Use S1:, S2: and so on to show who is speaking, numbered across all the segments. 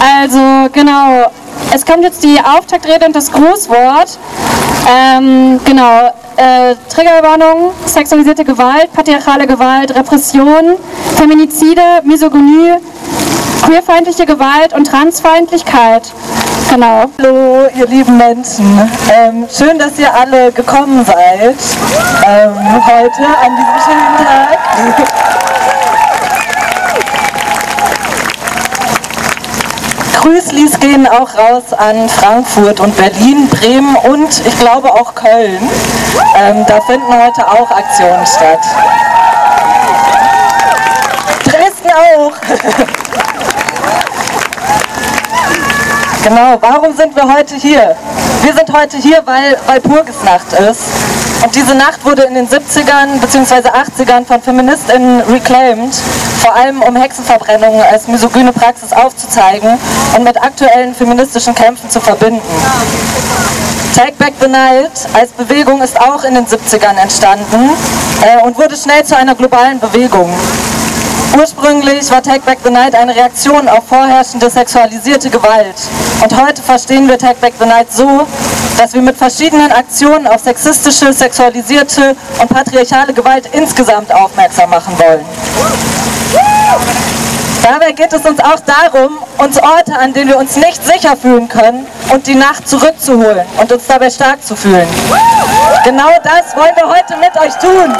S1: Also genau, es kommt jetzt die Auftaktrede und das Grußwort. Ähm, genau, äh, Triggerwarnung, sexualisierte Gewalt, patriarchale Gewalt, Repression, Feminizide, Misogynie, queerfeindliche Gewalt und Transfeindlichkeit. Genau.
S2: Hallo, ihr lieben Menschen. Ähm, schön, dass ihr alle gekommen seid ähm, heute an diesem schönen Tag. Grüßlis gehen auch raus an Frankfurt und Berlin, Bremen und ich glaube auch Köln. Ähm, da finden heute auch Aktionen statt. Dresden auch. Genau, warum sind wir heute hier? Wir sind heute hier, weil Walpurgisnacht ist. Und diese Nacht wurde in den 70ern bzw. 80ern von FeministInnen reclaimed, vor allem um Hexenverbrennungen als misogyne Praxis aufzuzeigen und mit aktuellen feministischen Kämpfen zu verbinden. Take Back the Night als Bewegung ist auch in den 70ern entstanden äh, und wurde schnell zu einer globalen Bewegung. Ursprünglich war Take Back the Night eine Reaktion auf vorherrschende sexualisierte Gewalt. Und heute verstehen wir Take Back the Night so, dass wir mit verschiedenen Aktionen auf sexistische, sexualisierte und patriarchale Gewalt insgesamt aufmerksam machen wollen. Dabei geht es uns auch darum, uns Orte, an denen wir uns nicht sicher fühlen können, und die Nacht zurückzuholen und uns dabei stark zu fühlen. Genau das wollen wir heute mit euch tun.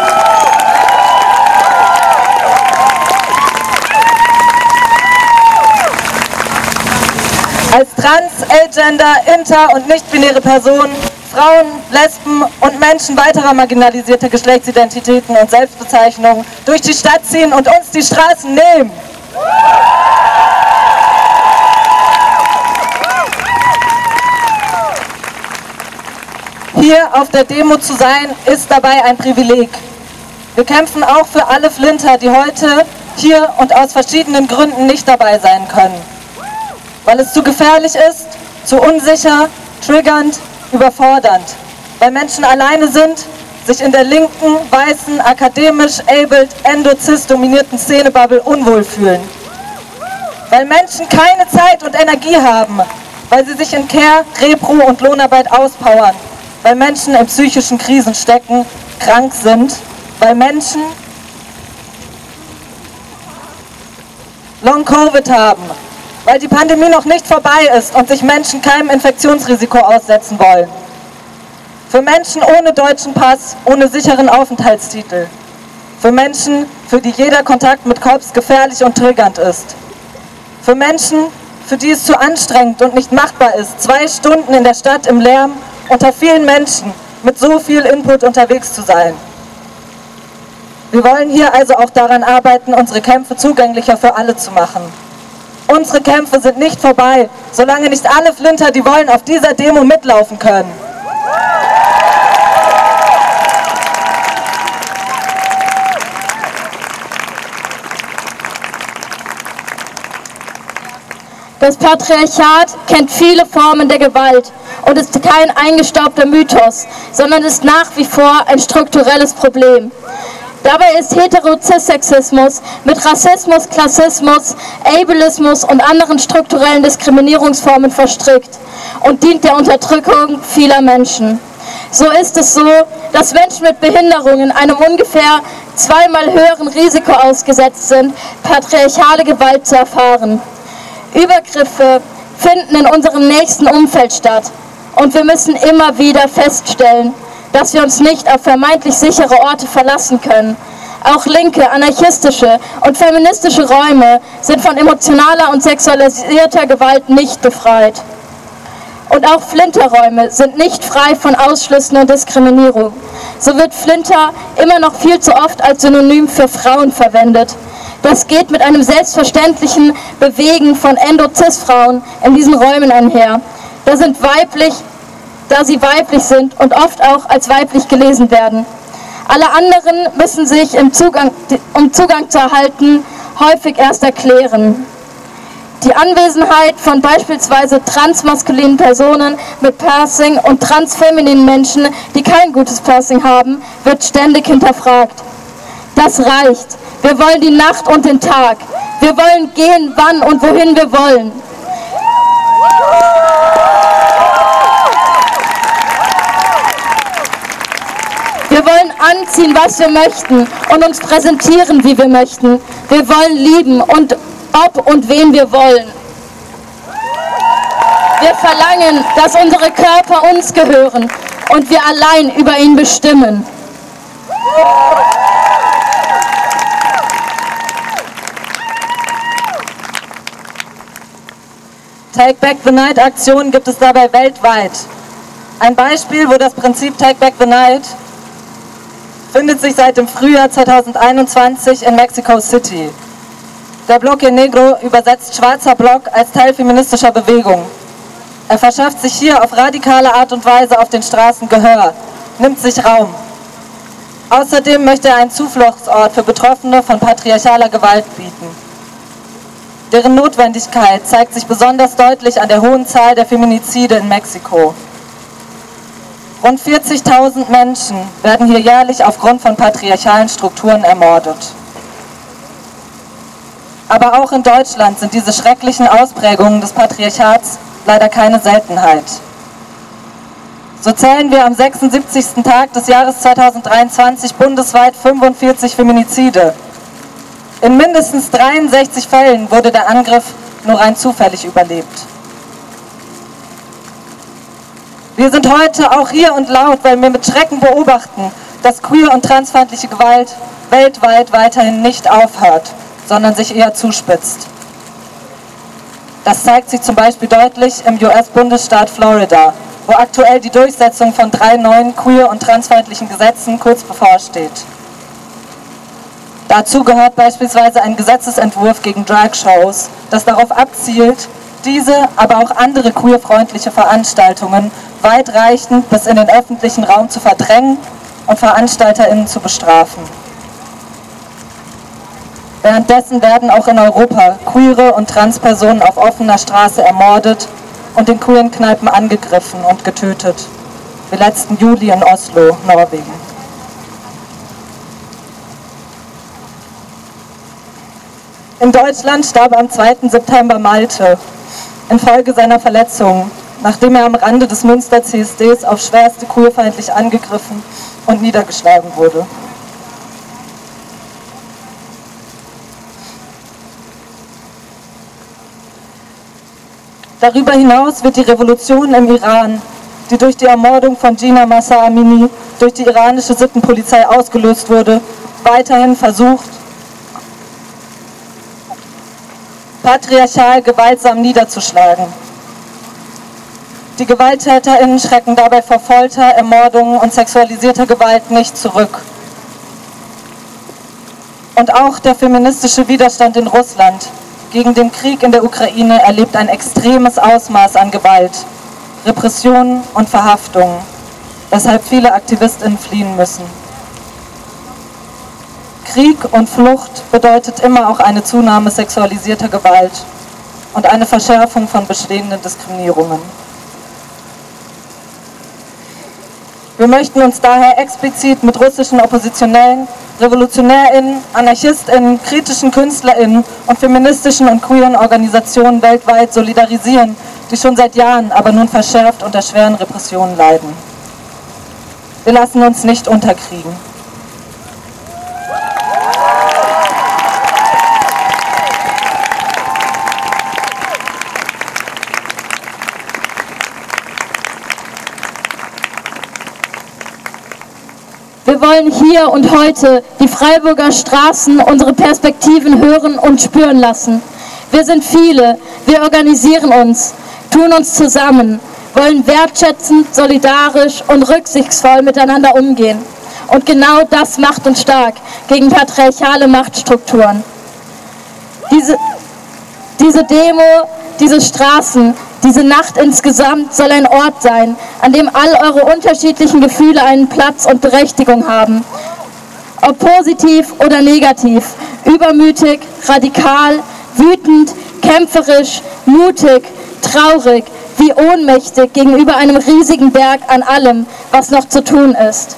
S2: als trans, agender, inter- und nicht-binäre Personen, Frauen, Lesben und Menschen weiterer marginalisierter Geschlechtsidentitäten und Selbstbezeichnungen durch die Stadt ziehen und uns die Straßen nehmen. Hier auf der Demo zu sein, ist dabei ein Privileg. Wir kämpfen auch für alle Flinter, die heute hier und aus verschiedenen Gründen nicht dabei sein können weil es zu gefährlich ist, zu unsicher, triggernd, überfordernd, weil Menschen alleine sind, sich in der linken, weißen, akademisch, abled, endozist dominierten Szenebubble unwohl fühlen. Weil Menschen keine Zeit und Energie haben, weil sie sich in Care, Repro und Lohnarbeit auspowern, weil Menschen in psychischen Krisen stecken, krank sind, weil Menschen Long Covid haben, weil die Pandemie noch nicht vorbei ist und sich Menschen keinem Infektionsrisiko aussetzen wollen. Für Menschen ohne deutschen Pass, ohne sicheren Aufenthaltstitel. Für Menschen, für die jeder Kontakt mit Cops gefährlich und triggernd ist. Für Menschen, für die es zu anstrengend und nicht machbar ist, zwei Stunden in der Stadt im Lärm unter vielen Menschen mit so viel Input unterwegs zu sein. Wir wollen hier also auch daran arbeiten, unsere Kämpfe zugänglicher für alle zu machen. Unsere Kämpfe sind nicht vorbei, solange nicht alle Flinter, die wollen, auf dieser Demo mitlaufen können.
S3: Das Patriarchat kennt viele Formen der Gewalt und ist kein eingestaubter Mythos, sondern ist nach wie vor ein strukturelles Problem. Dabei ist Heterozissexismus mit Rassismus, Klassismus, Ableismus und anderen strukturellen Diskriminierungsformen verstrickt und dient der Unterdrückung vieler Menschen. So ist es so, dass Menschen mit Behinderungen einem ungefähr zweimal höheren Risiko ausgesetzt sind, patriarchale Gewalt zu erfahren. Übergriffe finden in unserem nächsten Umfeld statt und wir müssen immer wieder feststellen, dass wir uns nicht auf vermeintlich sichere Orte verlassen können. Auch linke, anarchistische und feministische Räume sind von emotionaler und sexualisierter Gewalt nicht befreit. Und auch Flinterräume sind nicht frei von Ausschlüssen und Diskriminierung. So wird Flinter immer noch viel zu oft als Synonym für Frauen verwendet. Das geht mit einem selbstverständlichen Bewegen von Endozis-Frauen in diesen Räumen einher. Da sind weiblich da sie weiblich sind und oft auch als weiblich gelesen werden. Alle anderen müssen sich Zugang, um Zugang zu erhalten, häufig erst erklären. Die Anwesenheit von beispielsweise transmaskulinen Personen mit Passing und transfemininen Menschen, die kein gutes Passing haben, wird ständig hinterfragt. Das reicht. Wir wollen die Nacht und den Tag. Wir wollen gehen, wann und wohin wir wollen. Wir wollen anziehen, was wir möchten und uns präsentieren, wie wir möchten. Wir wollen lieben und ob und wen wir wollen. Wir verlangen, dass unsere Körper uns gehören und wir allein über ihn bestimmen.
S2: Take Back the Night Aktionen gibt es dabei weltweit. Ein Beispiel, wo das Prinzip Take Back the Night findet sich seit dem Frühjahr 2021 in Mexico City. Der Bloque Negro übersetzt schwarzer Block als Teil feministischer Bewegung. Er verschafft sich hier auf radikale Art und Weise auf den Straßen Gehör, nimmt sich Raum. Außerdem möchte er einen Zufluchtsort für Betroffene von patriarchaler Gewalt bieten. Deren Notwendigkeit zeigt sich besonders deutlich an der hohen Zahl der Feminizide in Mexiko. Rund 40.000 Menschen werden hier jährlich aufgrund von patriarchalen Strukturen ermordet. Aber auch in Deutschland sind diese schrecklichen Ausprägungen des Patriarchats leider keine Seltenheit. So zählen wir am 76. Tag des Jahres 2023 bundesweit 45 Feminizide. In mindestens 63 Fällen wurde der Angriff nur rein zufällig überlebt. Wir sind heute auch hier und laut, weil wir mit Schrecken beobachten, dass queer und transfeindliche Gewalt weltweit weiterhin nicht aufhört, sondern sich eher zuspitzt. Das zeigt sich zum Beispiel deutlich im US-Bundesstaat Florida, wo aktuell die Durchsetzung von drei neuen queer- und transfeindlichen Gesetzen kurz bevorsteht. Dazu gehört beispielsweise ein Gesetzesentwurf gegen Drag-Shows, das darauf abzielt, diese, aber auch andere queerfreundliche Veranstaltungen weitreichend bis in den öffentlichen Raum zu verdrängen und VeranstalterInnen zu bestrafen. Währenddessen werden auch in Europa queere und Transpersonen auf offener Straße ermordet und in queeren Kneipen angegriffen und getötet, wie letzten Juli in Oslo, Norwegen. In Deutschland starb am 2. September Malte infolge seiner Verletzungen, nachdem er am Rande des Münster CSDs auf schwerste queerfeindlich angegriffen und niedergeschlagen wurde. Darüber hinaus wird die Revolution im Iran, die durch die Ermordung von Gina Massa Amini durch die iranische Sittenpolizei ausgelöst wurde, weiterhin versucht, patriarchal gewaltsam niederzuschlagen. Die GewalttäterInnen schrecken dabei vor Folter, Ermordungen und sexualisierter Gewalt nicht zurück. Und auch der feministische Widerstand in Russland gegen den Krieg in der Ukraine erlebt ein extremes Ausmaß an Gewalt, Repressionen und Verhaftungen, weshalb viele AktivistInnen fliehen müssen. Krieg und Flucht bedeutet immer auch eine Zunahme sexualisierter Gewalt und eine Verschärfung von bestehenden Diskriminierungen. Wir möchten uns daher explizit mit russischen Oppositionellen, RevolutionärInnen, AnarchistInnen, kritischen KünstlerInnen und feministischen und queeren Organisationen weltweit solidarisieren, die schon seit Jahren, aber nun verschärft unter schweren Repressionen leiden. Wir lassen uns nicht unterkriegen.
S3: Wir wollen hier und heute die Freiburger Straßen unsere Perspektiven hören und spüren lassen. Wir sind viele, wir organisieren uns, tun uns zusammen, wollen wertschätzend, solidarisch und rücksichtsvoll miteinander umgehen. Und genau das macht uns stark gegen patriarchale Machtstrukturen. Diese, diese Demo, diese Straßen, diese Nacht insgesamt soll ein Ort sein, an dem all eure unterschiedlichen Gefühle einen Platz und Berechtigung haben. Ob positiv oder negativ, übermütig, radikal, wütend, kämpferisch, mutig, traurig, wie ohnmächtig gegenüber einem riesigen Berg an allem, was noch zu tun ist.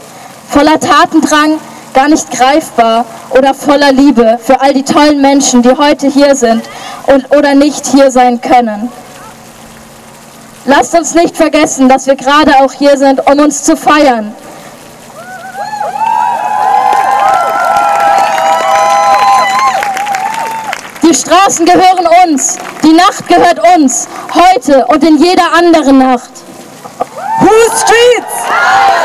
S3: Voller Tatendrang, gar nicht greifbar oder voller Liebe für all die tollen Menschen, die heute hier sind und oder nicht hier sein können. Lasst uns nicht vergessen, dass wir gerade auch hier sind, um uns zu feiern. Die Straßen gehören uns, die Nacht gehört uns, heute und in jeder anderen Nacht.
S2: Whose streets?